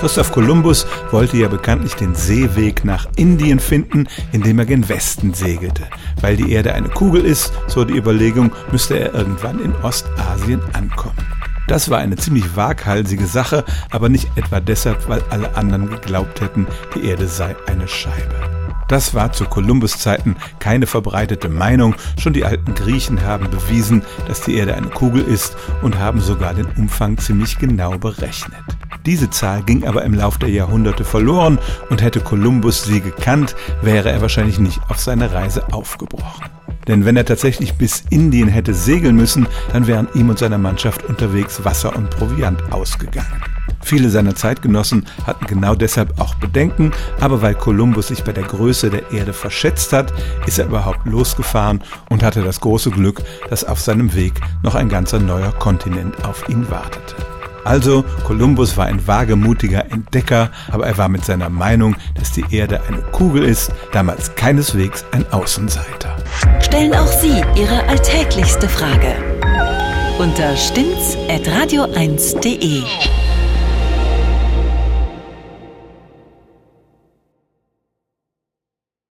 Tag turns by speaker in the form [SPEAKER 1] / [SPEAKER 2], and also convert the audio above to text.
[SPEAKER 1] Christoph Kolumbus wollte ja bekanntlich den Seeweg nach Indien finden, indem er gen Westen segelte. Weil die Erde eine Kugel ist, so die Überlegung, müsste er irgendwann in Ostasien ankommen. Das war eine ziemlich waghalsige Sache, aber nicht etwa deshalb, weil alle anderen geglaubt hätten, die Erde sei eine Scheibe. Das war zu Kolumbus-Zeiten keine verbreitete Meinung. Schon die alten Griechen haben bewiesen, dass die Erde eine Kugel ist und haben sogar den Umfang ziemlich genau berechnet. Diese Zahl ging aber im Lauf der Jahrhunderte verloren und hätte Kolumbus sie gekannt, wäre er wahrscheinlich nicht auf seine Reise aufgebrochen. Denn wenn er tatsächlich bis Indien hätte segeln müssen, dann wären ihm und seiner Mannschaft unterwegs Wasser und Proviant ausgegangen. Viele seiner Zeitgenossen hatten genau deshalb auch Bedenken, aber weil Kolumbus sich bei der Größe der Erde verschätzt hat, ist er überhaupt losgefahren und hatte das große Glück, dass auf seinem Weg noch ein ganzer neuer Kontinent auf ihn wartete. Also, Kolumbus war ein wagemutiger Entdecker, aber er war mit seiner Meinung, dass die Erde eine Kugel ist, damals keineswegs ein Außenseiter.
[SPEAKER 2] Stellen auch Sie Ihre alltäglichste Frage unter stimmtz.radio1.de.